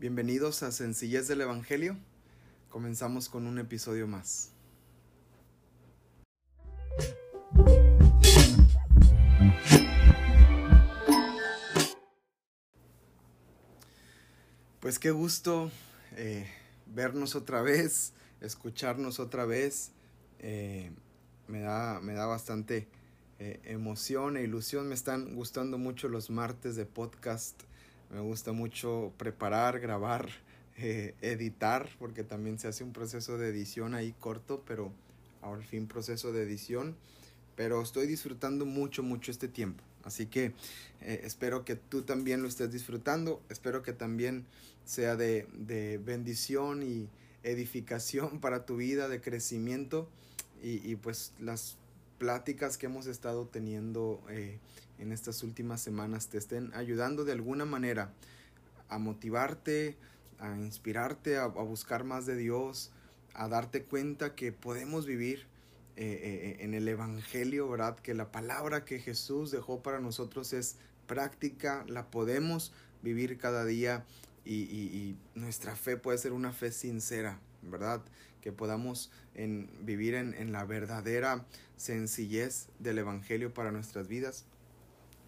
Bienvenidos a Sencillez del Evangelio. Comenzamos con un episodio más. Pues qué gusto eh, vernos otra vez, escucharnos otra vez. Eh, me, da, me da bastante eh, emoción e ilusión. Me están gustando mucho los martes de podcast. Me gusta mucho preparar, grabar, eh, editar, porque también se hace un proceso de edición ahí corto, pero al fin proceso de edición. Pero estoy disfrutando mucho, mucho este tiempo. Así que eh, espero que tú también lo estés disfrutando. Espero que también sea de, de bendición y edificación para tu vida, de crecimiento. Y, y pues las pláticas que hemos estado teniendo eh, en estas últimas semanas te estén ayudando de alguna manera a motivarte, a inspirarte, a, buscar más de Dios, a darte cuenta que podemos vivir eh, eh, en el Evangelio, ¿verdad? Que la palabra que Jesús dejó para nosotros es práctica, la podemos vivir cada día y nuestra fe puede ser una fe sincera, ¿verdad? Que podamos en, vivir en, en la verdadera sencillez del Evangelio para nuestras vidas.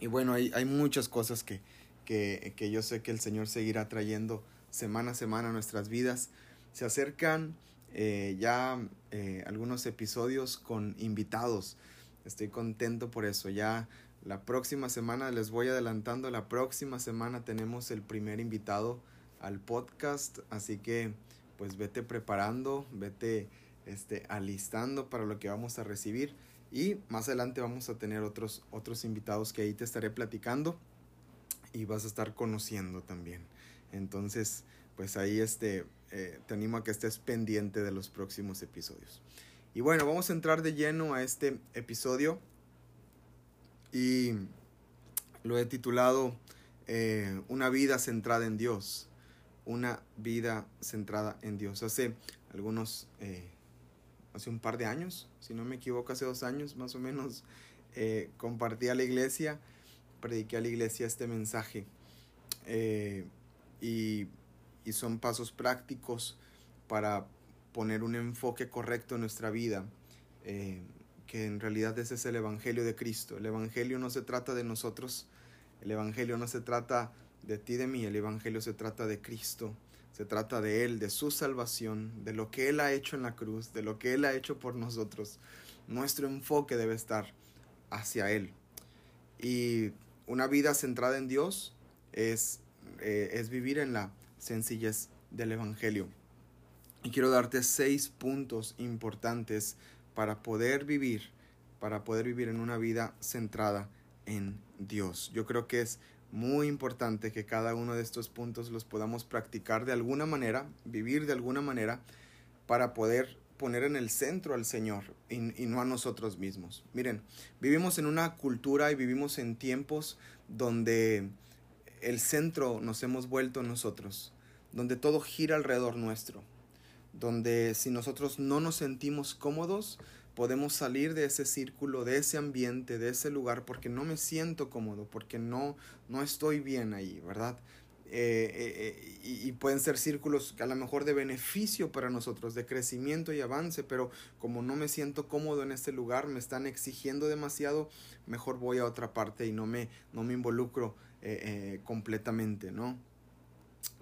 Y bueno, hay, hay muchas cosas que, que, que, yo sé que el Señor seguirá trayendo semana a semana a nuestras vidas. Se acercan eh, ya eh, algunos episodios con invitados. Estoy contento por eso. Ya la próxima semana, les voy adelantando, la próxima semana tenemos el primer invitado al podcast. Así que pues vete preparando, vete este, alistando para lo que vamos a recibir. Y más adelante vamos a tener otros, otros invitados que ahí te estaré platicando y vas a estar conociendo también. Entonces, pues ahí este, eh, te animo a que estés pendiente de los próximos episodios. Y bueno, vamos a entrar de lleno a este episodio y lo he titulado eh, Una vida centrada en Dios. Una vida centrada en Dios. Hace algunos... Eh, hace un par de años, si no me equivoco, hace dos años más o menos, eh, compartí a la iglesia, prediqué a la iglesia este mensaje. Eh, y, y, son pasos prácticos para poner un enfoque correcto en nuestra vida, que en realidad ese es el Evangelio de Cristo. El Evangelio no se trata de nosotros, el Evangelio no se trata de ti, de mí, el Evangelio se trata de Cristo. Se trata de Él, de su salvación, de lo que Él ha hecho en la cruz, de lo que Él ha hecho por nosotros. Nuestro enfoque debe estar hacia Él. Y una vida centrada en Dios es, eh, es vivir en la sencillez del Evangelio. Y quiero darte seis puntos importantes para poder vivir, para poder vivir en una vida centrada en Dios. Yo creo que es muy importante que cada uno de estos puntos los podamos practicar de alguna manera, vivir de alguna manera, para poder poner en el centro al Señor y, no a nosotros mismos. Miren, vivimos en una cultura y vivimos en tiempos donde el centro nos hemos vuelto nosotros, donde todo gira alrededor nuestro, donde si nosotros no nos sentimos cómodos, podemos salir de ese círculo, de ese ambiente, de ese lugar, porque no me siento cómodo, porque no, no estoy bien ahí, ¿verdad? Eh, eh, y, y, pueden ser círculos a lo mejor de beneficio para nosotros, de crecimiento y avance, pero como no me siento cómodo en este lugar, me están exigiendo demasiado, mejor voy a otra parte y no me, no me involucro eh, completamente, ¿no?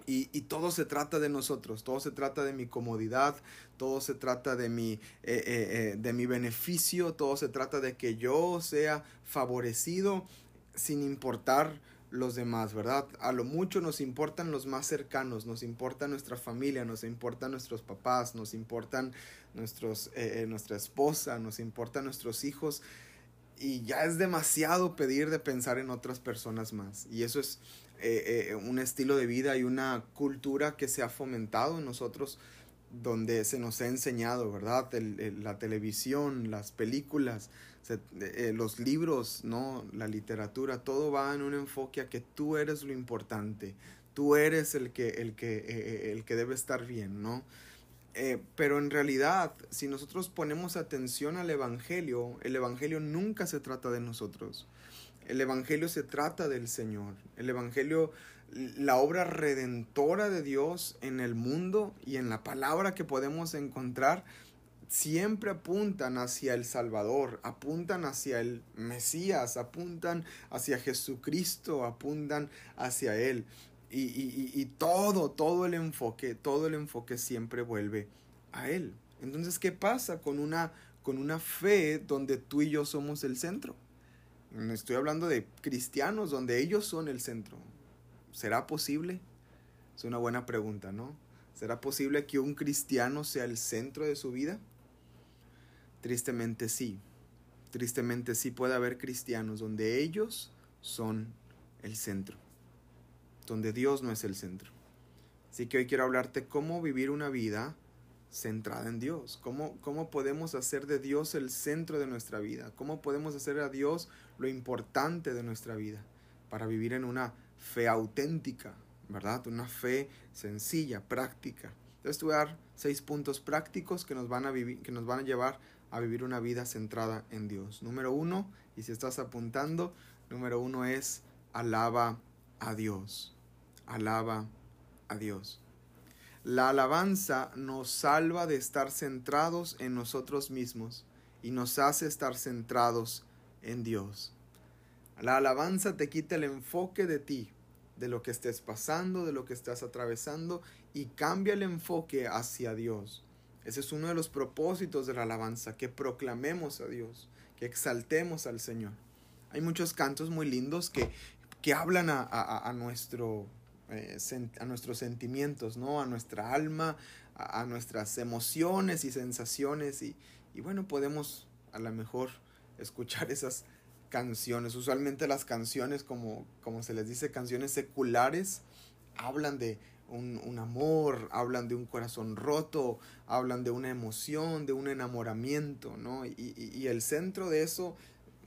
Y, y, todo se trata de nosotros, todo se trata de mi comodidad, todo se trata de mi, eh, eh, eh, de mi beneficio, todo se trata de que yo sea favorecido sin importar los demás, ¿verdad? A lo mucho nos importan los más cercanos, nos importa nuestra familia, nos importan nuestros papás, nos importan nuestros, nuestra esposa, nos importan nuestros hijos y ya es demasiado pedir de pensar en otras personas más. Y eso es eh, eh, un estilo de vida y una cultura que se ha fomentado en nosotros donde se nos ha enseñado, ¿verdad? La televisión, las películas, eh, los libros, ¿no? La literatura, todo va en un enfoque a que tú eres lo importante, tú eres el que, el que, el que debe estar bien, ¿no? Pero en realidad, si nosotros ponemos atención al Evangelio, el Evangelio nunca se trata de nosotros. El Evangelio se trata del Señor. El Evangelio la obra redentora de Dios en el mundo y en la palabra que podemos encontrar siempre apuntan hacia el Salvador, apuntan hacia el Mesías, apuntan hacia Jesucristo, apuntan hacia Él. Y, y, todo, todo el enfoque, todo el enfoque siempre vuelve a Él. Entonces, ¿qué pasa con una, con una fe donde tú y yo somos el centro? Estoy hablando de cristianos donde ellos son el centro. ¿Será posible? Es una buena pregunta, ¿no? ¿Será posible que un cristiano sea el centro de su vida? Tristemente sí. Tristemente sí puede haber cristianos donde ellos son el centro. Donde Dios no es el centro. Así que hoy quiero hablarte cómo vivir una vida centrada en Dios. ¿Cómo, ¿Cómo podemos hacer de Dios el centro de nuestra vida? ¿Cómo podemos hacer a Dios lo importante de nuestra vida? Para vivir en una fe auténtica, ¿verdad? Una fe sencilla, práctica. Entonces te voy a dar seis puntos prácticos que nos van a, vivir, que nos van a llevar a vivir una vida centrada en Dios. Número uno, y si estás apuntando, número uno es alaba a Dios. Alaba a Dios. La alabanza nos salva de estar centrados en nosotros mismos y nos hace estar centrados en Dios. La alabanza te quita el enfoque de ti, de lo que estés pasando, de lo que estás atravesando y cambia el enfoque hacia Dios. Ese es uno de los propósitos de la alabanza, que proclamemos a Dios, que exaltemos al Señor. Hay muchos cantos muy lindos que, que hablan a, a, nuestro, eh, a nuestros sentimientos, ¿no? a nuestra alma, a, nuestras emociones y sensaciones. Y, y bueno, podemos a lo mejor escuchar esas canciones. Usualmente las canciones, como, como se les dice, canciones seculares, hablan de un, un, amor, hablan de un corazón roto, hablan de una emoción, de un enamoramiento, ¿no? Y, y, el centro de eso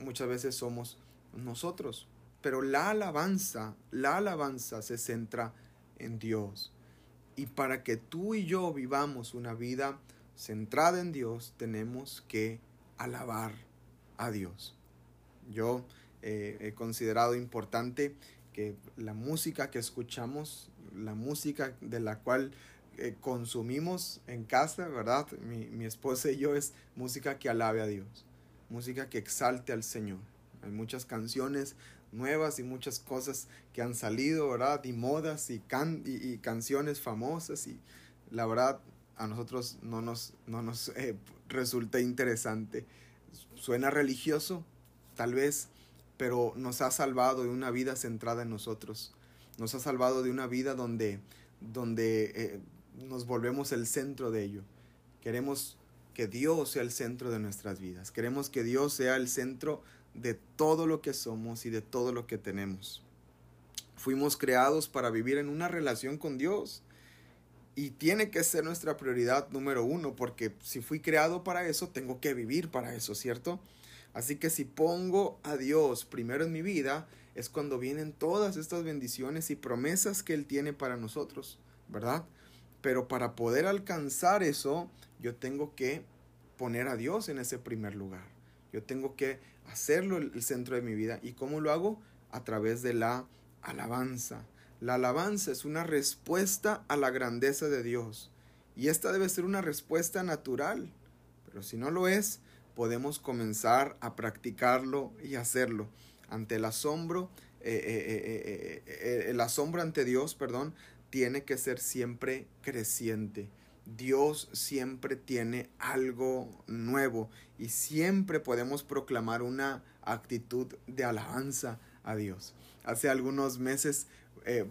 muchas veces somos nosotros. Pero la alabanza, la alabanza se centra en Dios. Y para que tú y yo vivamos una vida centrada en Dios, tenemos que alabar a Dios. Yo eh, he considerado importante que la música que escuchamos, la música de la cual eh, consumimos en casa, ¿verdad? Mi, mi, esposa y yo es música que alabe a Dios, música que exalte al Señor. Hay muchas canciones nuevas y muchas cosas que han salido, ¿verdad? Y modas y, can y, canciones famosas y la verdad a nosotros no nos, no nos eh, resulta interesante. Suena religioso, tal vez, pero nos ha salvado de una vida centrada en nosotros. Nos ha salvado de una vida donde, donde eh, nos volvemos el centro de ello. Queremos que Dios sea el centro de nuestras vidas. Queremos que Dios sea el centro de todo lo que somos y de todo lo que tenemos. Fuimos creados para vivir en una relación con Dios. Y tiene que ser nuestra prioridad número uno, porque si fui creado para eso, tengo que vivir para eso, ¿cierto? Así que si pongo a Dios primero en mi vida, es cuando vienen todas estas bendiciones y promesas que Él tiene para nosotros, ¿verdad? Pero para poder alcanzar eso, yo tengo que poner a Dios en ese primer lugar. Yo tengo que hacerlo el centro de mi vida. ¿Y cómo lo hago? A través de la alabanza. La alabanza es una respuesta a la grandeza de Dios. Y esta debe ser una respuesta natural. Pero si no lo es, podemos comenzar a practicarlo y hacerlo. Ante el asombro, eh, eh, eh, el asombro ante Dios, perdón, tiene que ser siempre creciente. Dios siempre tiene algo nuevo y siempre podemos proclamar una actitud de alabanza a Dios. Hace algunos meses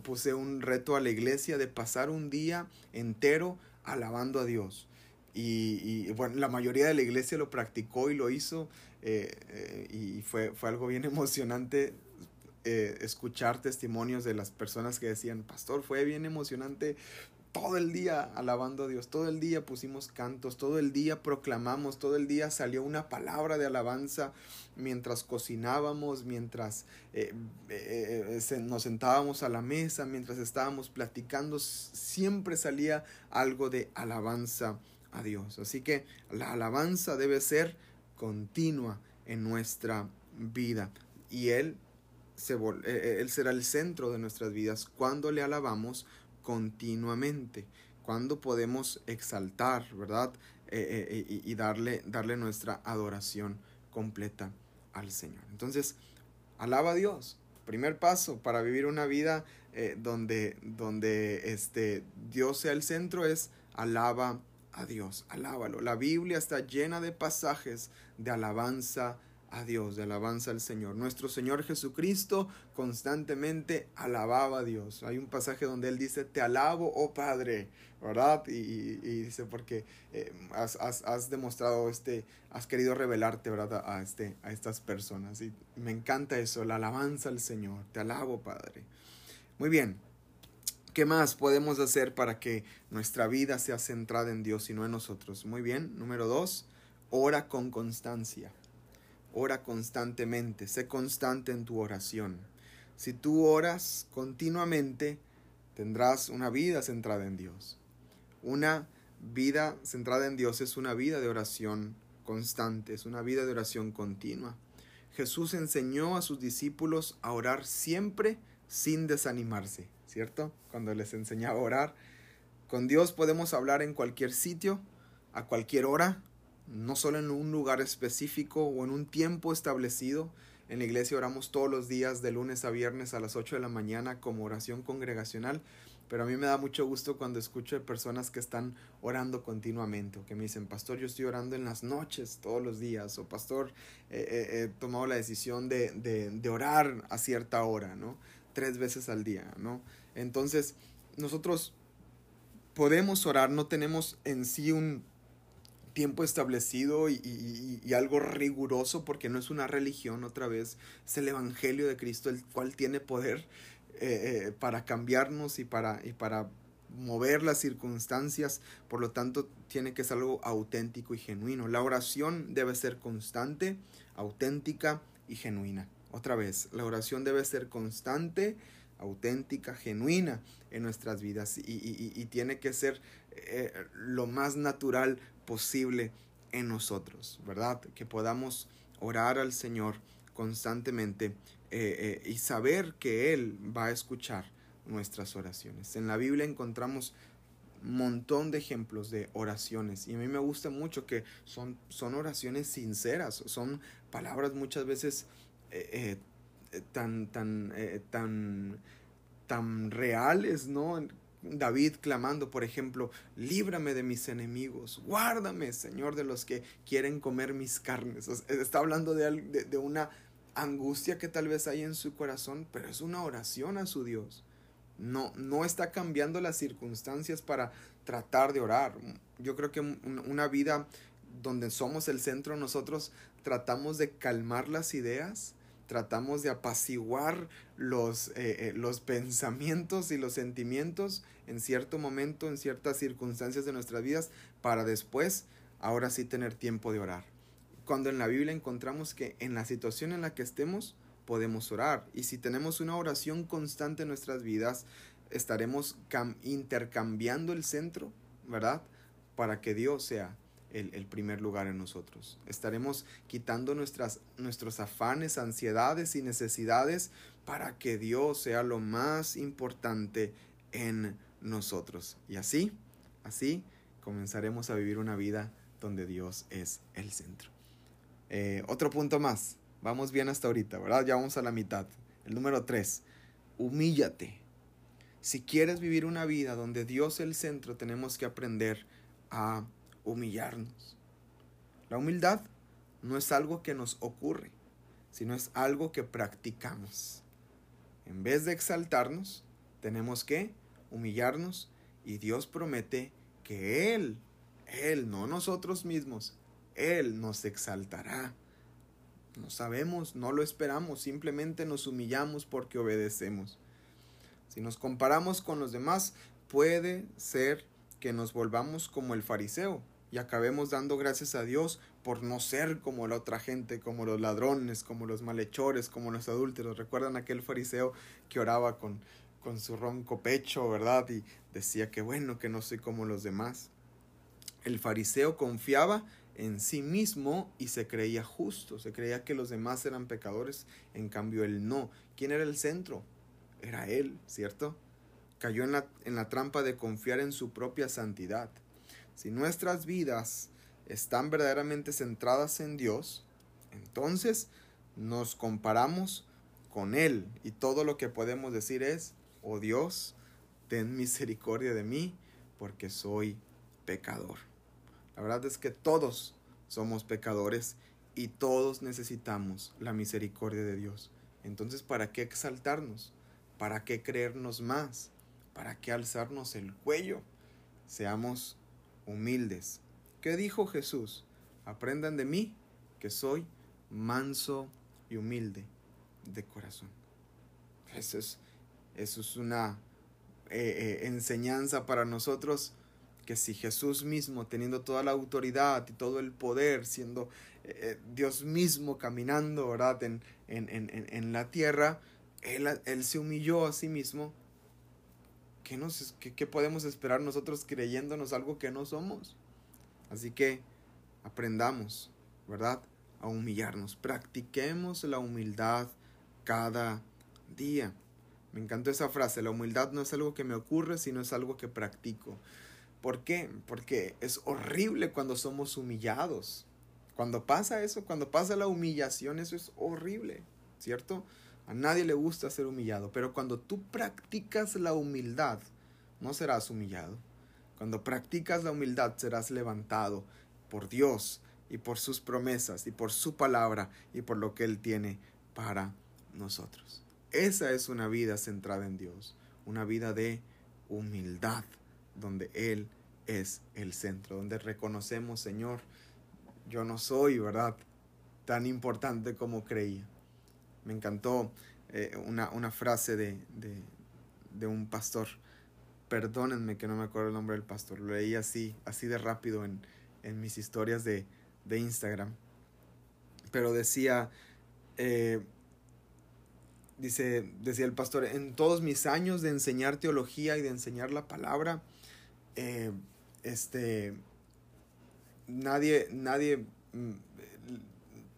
puse un reto a la iglesia de pasar un día entero alabando a Dios. Y, bueno, la mayoría de la iglesia lo practicó y lo hizo eh, eh, y fue, fue algo bien emocionante eh, escuchar testimonios de las personas que decían, pastor, fue bien emocionante todo el día alabando a Dios, todo el día pusimos cantos, todo el día proclamamos, todo el día salió una palabra de alabanza mientras cocinábamos, mientras nos sentábamos a la mesa, mientras estábamos platicando, siempre salía algo de alabanza a Dios. Así que la alabanza debe ser continua en nuestra vida. Y Él se, eh, Él será el centro de nuestras vidas cuando le alabamos continuamente, cuando podemos exaltar, ¿verdad? Eh, eh, y, darle, darle nuestra adoración completa al Señor. Entonces, alaba a Dios. Primer paso para vivir una vida donde, donde este, Dios sea el centro es alaba a Dios, alábalo. La Biblia está llena de pasajes de alabanza a Dios, de alabanza al Señor. Nuestro Señor Jesucristo constantemente alababa a Dios. Hay un pasaje donde Él dice, te alabo, oh Padre, ¿verdad? Y, dice, porque eh, has, demostrado, este, has querido revelarte, ¿verdad? A, este, a estas personas. Y me encanta eso, la alabanza al Señor. Te alabo, Padre. Muy bien. ¿Qué más podemos hacer para que nuestra vida sea centrada en Dios y no en nosotros? Muy bien. Número dos, ora con constancia. Ora constantemente, sé constante en tu oración. Si tú oras continuamente, tendrás una vida centrada en Dios. Una vida centrada en Dios es una vida de oración constante, es una vida de oración continua. Jesús enseñó a sus discípulos a orar siempre sin desanimarse, ¿cierto? Cuando les enseñaba a orar. Con Dios podemos hablar en cualquier sitio, a cualquier hora, no solo en un lugar específico o en un tiempo establecido. En la iglesia oramos todos los días de lunes a viernes a las 8 de la mañana como oración congregacional, pero a mí me da mucho gusto cuando escucho personas que están orando continuamente o que me dicen, pastor, yo estoy orando en las noches todos los días o pastor, he tomado la decisión de, de, orar a cierta hora, ¿no? Tres veces al día, ¿no? Entonces, nosotros podemos orar, no tenemos en sí un tiempo establecido y, algo riguroso porque no es una religión otra vez, es el Evangelio de Cristo el cual tiene poder eh, eh, para cambiarnos y para, y para mover las circunstancias, por lo tanto tiene que ser algo auténtico y genuino. La oración debe ser constante, auténtica y genuina. Otra vez, la oración debe ser constante, auténtica, genuina en nuestras vidas y, tiene que ser eh, lo más natural posible en nosotros, ¿verdad? Que podamos orar al Señor constantemente eh, eh, y saber que Él va a escuchar nuestras oraciones. En la Biblia encontramos un montón de ejemplos de oraciones y a mí me gusta mucho que son, son oraciones sinceras, son palabras muchas veces tan, tan, tan, tan reales, ¿no? David clamando, por ejemplo, líbrame de mis enemigos, guárdame, Señor, de los que quieren comer mis carnes. está hablando de, de, una angustia que tal vez hay en su corazón, pero es una oración a su Dios. No, no está cambiando las circunstancias para tratar de orar. Yo creo que una vida donde somos el centro, nosotros tratamos de calmar las ideas tratamos de apaciguar los, eh, eh, los pensamientos y los sentimientos en cierto momento, en ciertas circunstancias de nuestras vidas, para después, ahora sí, tener tiempo de orar. Cuando en la Biblia encontramos que en la situación en la que estemos, podemos orar. Y si tenemos una oración constante en nuestras vidas, estaremos intercambiando el centro, ¿verdad? Para que Dios sea el, primer lugar en nosotros. Estaremos quitando nuestras, nuestros afanes, ansiedades y necesidades para que Dios sea lo más importante en nosotros. Y así, así comenzaremos a vivir una vida donde Dios es el centro. Eh, otro punto más. Vamos bien hasta ahorita, ¿verdad? Ya vamos a la mitad. El número tres. Humíllate. Si quieres vivir una vida donde Dios es el centro, tenemos que aprender a humillarnos. La humildad no es algo que nos ocurre, sino es algo que practicamos. En vez de exaltarnos, tenemos que humillarnos y Dios promete que Él, Él, no nosotros mismos, Él nos exaltará. No sabemos, no lo esperamos, simplemente nos humillamos porque obedecemos. Si nos comparamos con los demás, puede ser que nos volvamos como el fariseo, y acabemos dando gracias a Dios por no ser como la otra gente, como los ladrones, como los malhechores, como los adúlteros. ¿Recuerdan aquel fariseo que oraba con, con su ronco pecho, verdad? Y decía que bueno, que no soy como los demás. El fariseo confiaba en sí mismo y se creía justo, se creía que los demás eran pecadores, en cambio él no. ¿Quién era el centro? Era él, ¿cierto? Cayó en la, en la trampa de confiar en su propia santidad. Si nuestras vidas están verdaderamente centradas en Dios, entonces nos comparamos con Él y todo lo que podemos decir es, oh Dios, ten misericordia de mí porque soy pecador. La verdad es que todos somos pecadores y todos necesitamos la misericordia de Dios. Entonces, ¿para qué exaltarnos? ¿Para qué creernos más? ¿Para qué alzarnos el cuello? Seamos humildes. ¿Qué dijo Jesús? Aprendan de mí, que soy manso y humilde de corazón. Eso es, eso es una eh, eh, enseñanza para nosotros que si Jesús mismo, teniendo toda la autoridad y todo el poder, siendo eh, Dios mismo caminando ¿verdad? En, en, en, en la tierra, él, él, se humilló a sí mismo, ¿qué, nos, qué, ¿qué podemos esperar nosotros creyéndonos algo que no somos? Así que aprendamos, ¿verdad? A humillarnos, practiquemos la humildad cada día. Me encantó esa frase, la humildad no es algo que me ocurre, sino es algo que practico. ¿Por qué? Porque es horrible cuando somos humillados. Cuando pasa eso, cuando pasa la humillación, eso es horrible, ¿cierto? A nadie le gusta ser humillado, pero cuando tú practicas la humildad, no serás humillado. Cuando practicas la humildad serás levantado por Dios y por sus promesas y por su palabra y por lo que Él tiene para nosotros. Esa es una vida centrada en Dios, una vida de humildad donde Él es el centro, donde reconocemos, Señor, yo no soy, ¿verdad?, tan importante como creía. Me encantó eh, una, una, frase de, de, un pastor, perdónenme que no me acuerdo el nombre del pastor, lo leí así, así de rápido en, en mis historias de, de Instagram, pero decía, eh, dice, decía el pastor, en todos mis años de enseñar teología y de enseñar la palabra, eh, este, nadie, nadie, mm,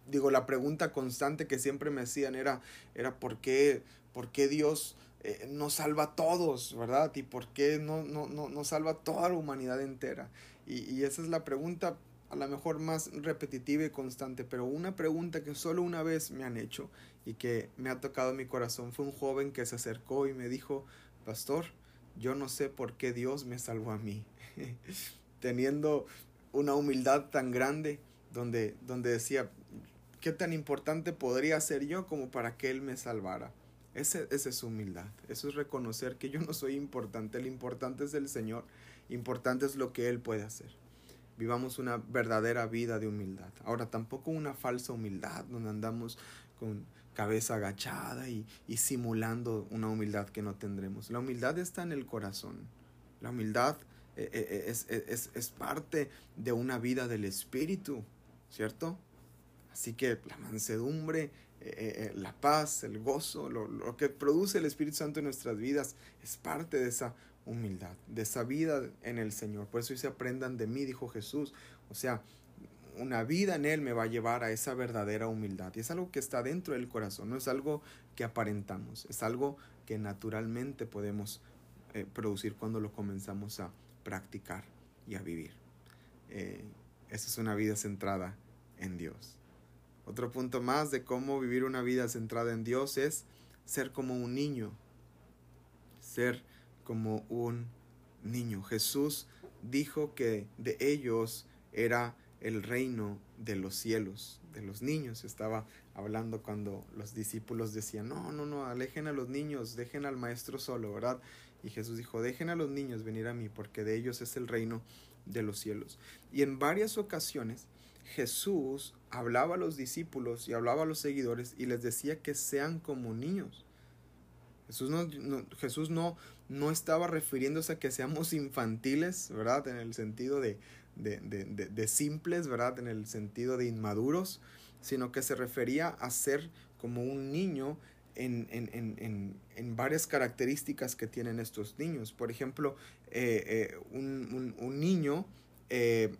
digo, la pregunta constante que siempre me hacían era, era ¿por qué, por qué Dios eh, no salva a todos, verdad? ¿Y por qué no, no, no, no salva a toda la humanidad entera? Y, y esa es la pregunta a lo mejor más repetitiva y constante, pero una pregunta que solo una vez me han hecho y que me ha tocado mi corazón fue un joven que se acercó y me dijo, pastor, yo no sé por qué Dios me salvó a mí. Teniendo una humildad tan grande donde, donde decía, ¿qué tan importante podría ser yo como para que Él me salvara? Ese, esa es humildad, eso es reconocer que yo no soy importante, el importante es el Señor, importante es lo que Él puede hacer. Vivamos una verdadera vida de humildad. Ahora, tampoco una falsa humildad donde andamos con cabeza agachada y, simulando una humildad que no tendremos. La humildad está en el corazón. La humildad eh, eh, eh, es, es, parte de una vida del espíritu, ¿cierto? Así que la mansedumbre, la paz, el gozo, lo, que produce el Espíritu Santo en nuestras vidas es parte de esa humildad, de esa vida en el Señor. Por eso dice, aprendan de mí, dijo Jesús. O sea, una vida en Él me va a llevar a esa verdadera humildad. Y es algo que está dentro del corazón, no es algo que aparentamos, es algo que naturalmente podemos eh, producir cuando lo comenzamos a practicar y a vivir. Eh, esa es una vida centrada en Dios. Otro punto más de cómo vivir una vida centrada en Dios es ser como un niño, ser como un niño. Jesús dijo que de ellos era el reino de los cielos, de los niños. Estaba hablando cuando los discípulos decían, no, no, no, alejen a los niños, dejen al maestro solo, ¿verdad? Y Jesús dijo, dejen a los niños venir a mí, porque de ellos es el reino de los cielos. Y en varias ocasiones Jesús hablaba a los discípulos y hablaba a los seguidores y les decía que sean como niños. Jesús no, Jesús no, no estaba refiriéndose a que seamos infantiles, ¿verdad? En el sentido de, de, de, de, simples, ¿verdad? En el sentido de inmaduros, sino que se refería a ser como un niño en, en, en, en varias características que tienen estos niños. Por ejemplo, eh, eh, un, un, un, niño eh,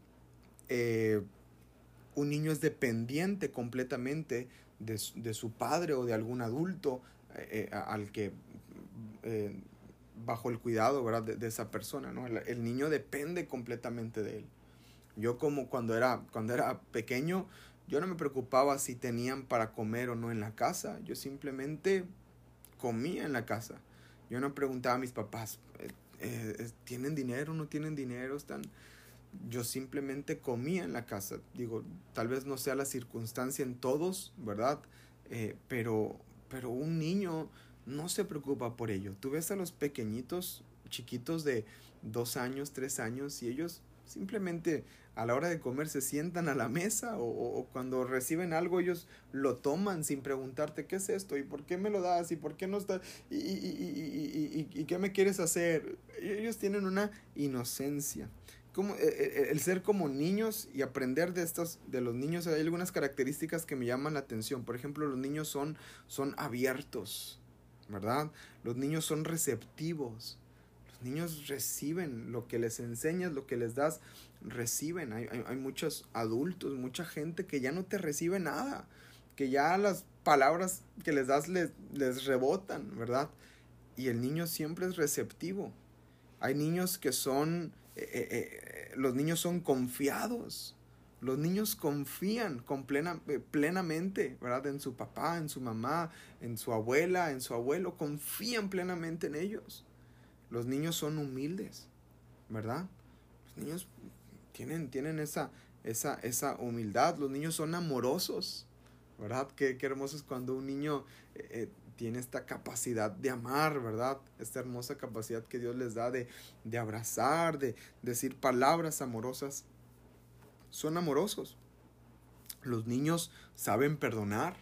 un niño es dependiente completamente de, su padre o de algún adulto eh, eh, al que eh, bajo el cuidado ¿verdad? De, esa persona. ¿no? El, niño depende completamente de él. Yo como cuando era, cuando era pequeño, yo no me preocupaba si tenían para comer o no en la casa. Yo simplemente comía en la casa. Yo no preguntaba a mis papás, ¿tienen dinero no tienen dinero? ¿Están, yo simplemente comía en la casa. Digo, tal vez no sea la circunstancia en todos, ¿verdad? Eh, pero, pero un niño no se preocupa por ello. Tú ves a los pequeñitos, chiquitos de dos años, tres años, y ellos simplemente a la hora de comer se sientan a la mesa o, cuando reciben algo ellos lo toman sin preguntarte qué es esto y por qué me lo das y por qué no está y, y, y qué me quieres hacer. Ellos tienen una inocencia como, eh, eh, el ser como niños y aprender de estos, de los niños, hay algunas características que me llaman la atención. Por ejemplo, los niños son, son abiertos, ¿verdad? Los niños son receptivos. Los niños reciben lo que les enseñas, lo que les das, reciben. Hay, hay, hay muchos adultos, mucha gente que ya no te recibe nada, que ya las palabras que les das les, les rebotan, ¿verdad? Y el niño siempre es receptivo. Hay niños que son eh, eh, eh, los niños son confiados. Los niños confían con plena, plenamente, ¿verdad? En su papá, en su mamá, en su abuela, en su abuelo. Confían plenamente en ellos. Los niños son humildes, ¿verdad? Los niños tienen, tienen esa, esa, esa humildad. Los niños son amorosos, ¿verdad? Qué, qué hermoso es cuando un niño tiene esta capacidad de amar, ¿verdad? Esta hermosa capacidad que Dios les da de, de abrazar, de, decir palabras amorosas. Son amorosos. Los niños saben perdonar,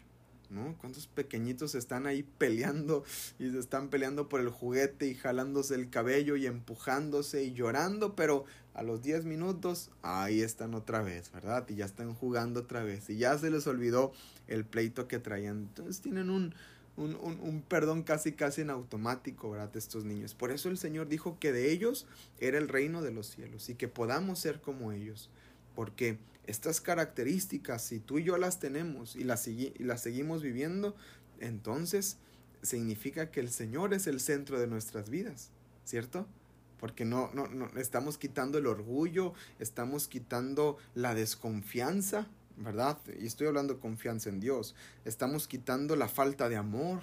¿no? ¿Cuántos pequeñitos están ahí peleando y se están peleando por el juguete y jalándose el cabello y empujándose y llorando, pero a los 10 minutos ahí están otra vez, ¿verdad? Y ya están jugando otra vez y ya se les olvidó el pleito que traían. Entonces tienen un, un, un, perdón casi casi en automático, ¿verdad? De estos niños. Por eso el Señor dijo que de ellos era el reino de los cielos y que podamos ser como ellos. Porque estas características, si tú y yo las tenemos y las, y las seguimos viviendo, entonces significa que el Señor es el centro de nuestras vidas, ¿cierto? Porque no, no, no estamos quitando el orgullo, estamos quitando la desconfianza, ¿verdad? Y estoy hablando de confianza en Dios. Estamos quitando la falta de amor,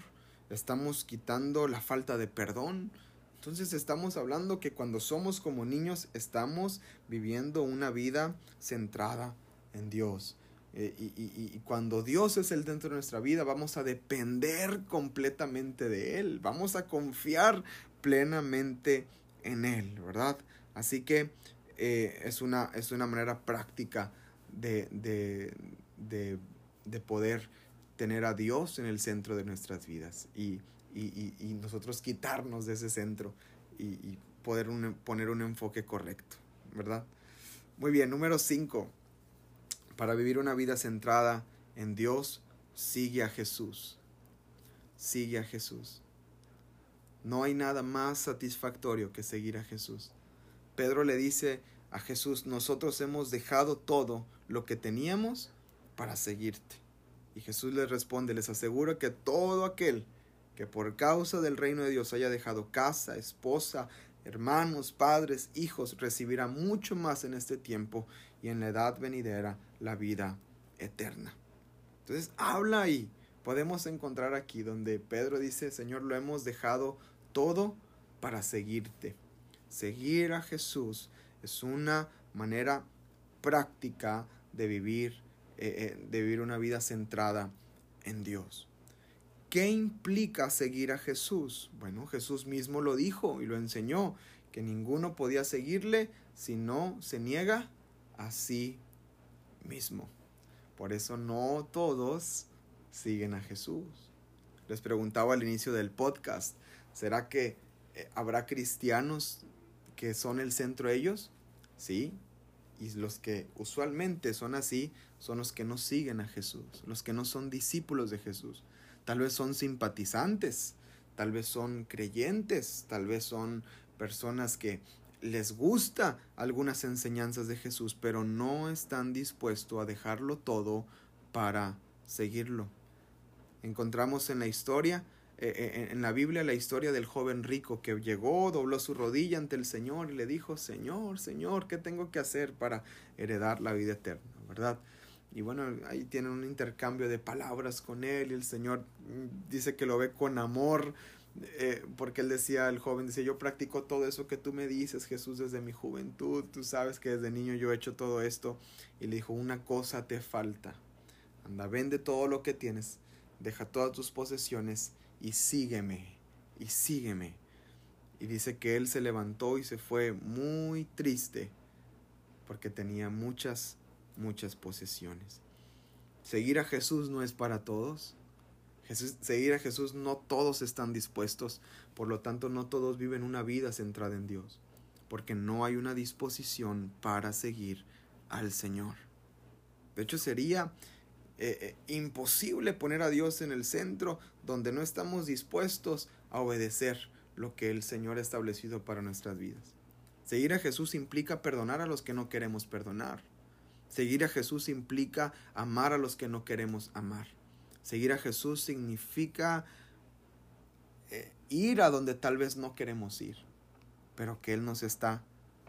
estamos quitando la falta de perdón. Entonces estamos hablando que cuando somos como niños estamos viviendo una vida centrada en Dios. Eh, y, cuando Dios es el dentro de nuestra vida, vamos a depender completamente de Él, vamos a confiar plenamente en Él, ¿verdad? Así que eh, es, una, es una manera práctica de, de, de, de, poder tener a Dios en el centro de nuestras vidas y, y, y, nosotros quitarnos de ese centro y, poder poner un enfoque correcto, ¿verdad? Muy bien, número 5. Para vivir una vida centrada en Dios, sigue a Jesús. Sigue a Jesús. No hay nada más satisfactorio que seguir a Jesús. Pedro le dice a Jesús, nosotros hemos dejado todo lo que teníamos para seguirte. Y Jesús les responde, les aseguro que todo aquel que por causa del reino de Dios haya dejado casa, esposa, hermanos, padres, hijos, recibirá mucho más en este tiempo y en la edad venidera la vida eterna. Entonces habla ahí. Podemos encontrar aquí donde Pedro dice, Señor, lo hemos dejado todo para seguirte. Seguir a Jesús es una manera práctica de vivir, eh, eh, de vivir una vida centrada en Dios. ¿Qué implica seguir a Jesús? Bueno, Jesús mismo lo dijo y lo enseñó, que ninguno podía seguirle si no se niega a sí mismo. Por eso no todos siguen a Jesús. Les preguntaba al inicio del podcast, ¿será que eh, habrá cristianos que son el centro ellos? Sí, y los que usualmente son así son los que no siguen a Jesús, los que no son discípulos de Jesús. Tal vez son simpatizantes, tal vez son creyentes, tal vez son personas que les gusta algunas enseñanzas de Jesús, pero no están dispuestos a dejarlo todo para seguirlo. Encontramos en la historia, eh, eh, en la Biblia, la historia del joven rico que llegó, dobló su rodilla ante el Señor y le dijo, Señor, Señor, ¿qué tengo que hacer para heredar la vida eterna? ¿Verdad? Y bueno, ahí tienen un intercambio de palabras con él y el Señor mm, dice que lo ve con amor, eh, porque él decía, el joven decía, yo practico todo eso que tú me dices, Jesús, desde mi juventud, tú sabes que desde niño yo he hecho todo esto. Y le dijo, una cosa te falta, anda, vende todo lo que tienes, deja todas tus posesiones y sígueme, y sígueme. Y dice que él se levantó y se fue muy triste, porque tenía muchas, muchas posesiones. Seguir a Jesús no es para todos seguir a Jesús no todos están dispuestos, por lo tanto no todos viven una vida centrada en Dios, porque no hay una disposición para seguir al Señor. De hecho sería eh, eh, imposible poner a Dios en el centro donde no estamos dispuestos a obedecer lo que el Señor ha establecido para nuestras vidas. Seguir a Jesús implica perdonar a los que no queremos perdonar. Seguir a Jesús implica amar a los que no queremos amar. Seguir a Jesús significa eh, ir a donde tal vez no queremos ir, pero que Él nos está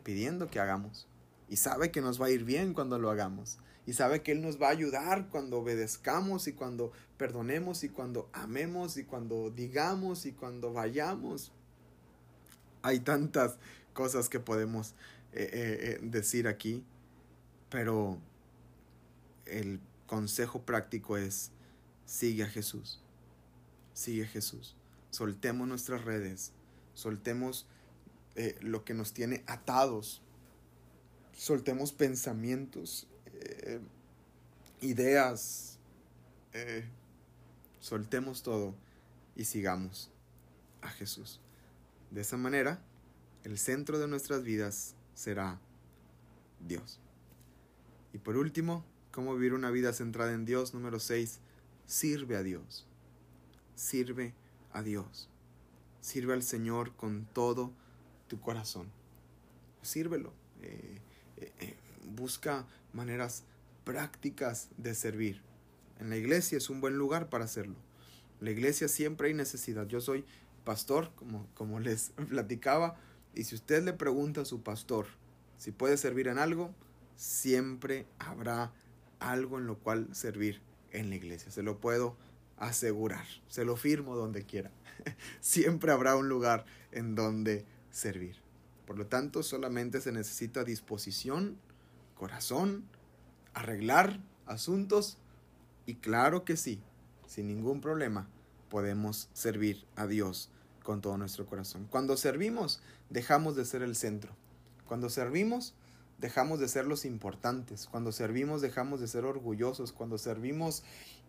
pidiendo que hagamos. Y sabe que nos va a ir bien cuando lo hagamos. Y sabe que Él nos va a ayudar cuando obedezcamos y cuando perdonemos y cuando amemos y cuando digamos y cuando vayamos. Hay tantas cosas que podemos eh, eh, decir aquí, pero el consejo práctico es Sigue a Jesús. Sigue a Jesús. Soltemos nuestras redes. Soltemos eh, lo que nos tiene atados. Soltemos pensamientos, eh, ideas. Eh, soltemos todo y sigamos a Jesús. De esa manera, el centro de nuestras vidas será Dios. Y por último, cómo vivir una vida centrada en Dios. Número 6 sirve a Dios. Sirve a Dios. Sirve al Señor con todo tu corazón. Sírvelo. Eh, busca maneras prácticas de servir. En la iglesia es un buen lugar para hacerlo. En la iglesia siempre hay necesidad. Yo soy pastor, como, como les platicaba, y si usted le pregunta a su pastor si puede servir en algo, siempre habrá algo en lo cual servir en la iglesia, se lo puedo asegurar, se lo firmo donde quiera. Siempre habrá un lugar en donde servir. Por lo tanto, solamente se necesita disposición, corazón, arreglar asuntos y claro que sí, sin ningún problema, podemos servir a Dios con todo nuestro corazón. Cuando servimos, dejamos de ser el centro. Cuando servimos, dejamos de ser los importantes. Cuando servimos dejamos de ser orgullosos. Cuando servimos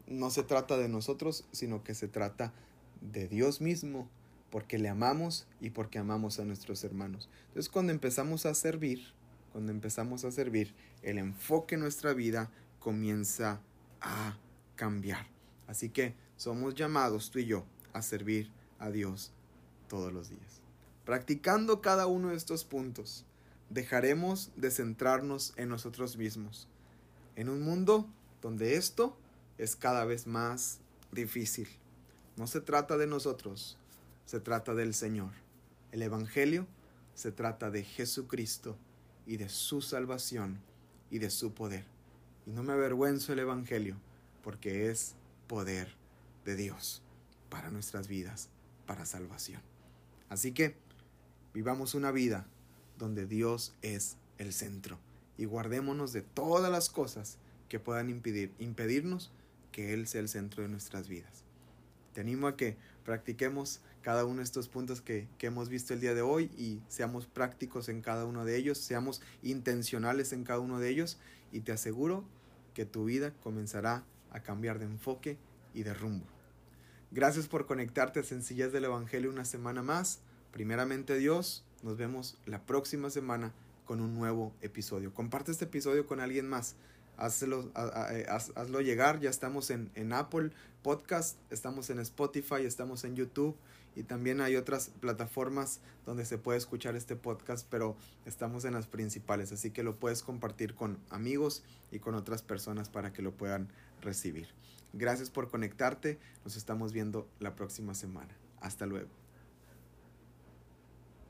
no se trata de nosotros, sino que se trata de Dios mismo, porque le amamos y porque amamos a nuestros hermanos. Entonces cuando empezamos a servir, cuando empezamos a servir, el enfoque en nuestra vida comienza a cambiar. Así que somos llamados tú y yo a servir a Dios todos los días. Practicando cada uno de estos puntos, dejaremos de centrarnos en nosotros mismos, en un mundo donde esto es cada vez más difícil. No se trata de nosotros, se trata del Señor. El Evangelio se trata de Jesucristo y de su salvación y de su poder. Y no me avergüenzo el Evangelio porque es poder de Dios para nuestras vidas, para salvación. Así que vivamos una vida donde Dios es el centro. Y guardémonos de todas las cosas que puedan impedir, impedirnos que Él sea el centro de nuestras vidas. Te animo a que practiquemos cada uno de estos puntos que, que hemos visto el día de hoy y seamos prácticos en cada uno de ellos, seamos intencionales en cada uno de ellos y te aseguro que tu vida comenzará a cambiar de enfoque y de rumbo. Gracias por conectarte a Sencillez del Evangelio una semana más. Primeramente Dios, nos vemos la próxima semana con un nuevo episodio. Comparte este episodio con alguien más. Hazlo, eh, hazlo llegar. Ya estamos en, en Apple Podcast, estamos en Spotify, estamos en YouTube y también hay otras plataformas donde se puede escuchar este podcast, pero estamos en las principales, así que lo puedes compartir con amigos y con otras personas para que lo puedan recibir. Gracias por conectarte, nos estamos viendo la próxima semana. Hasta luego.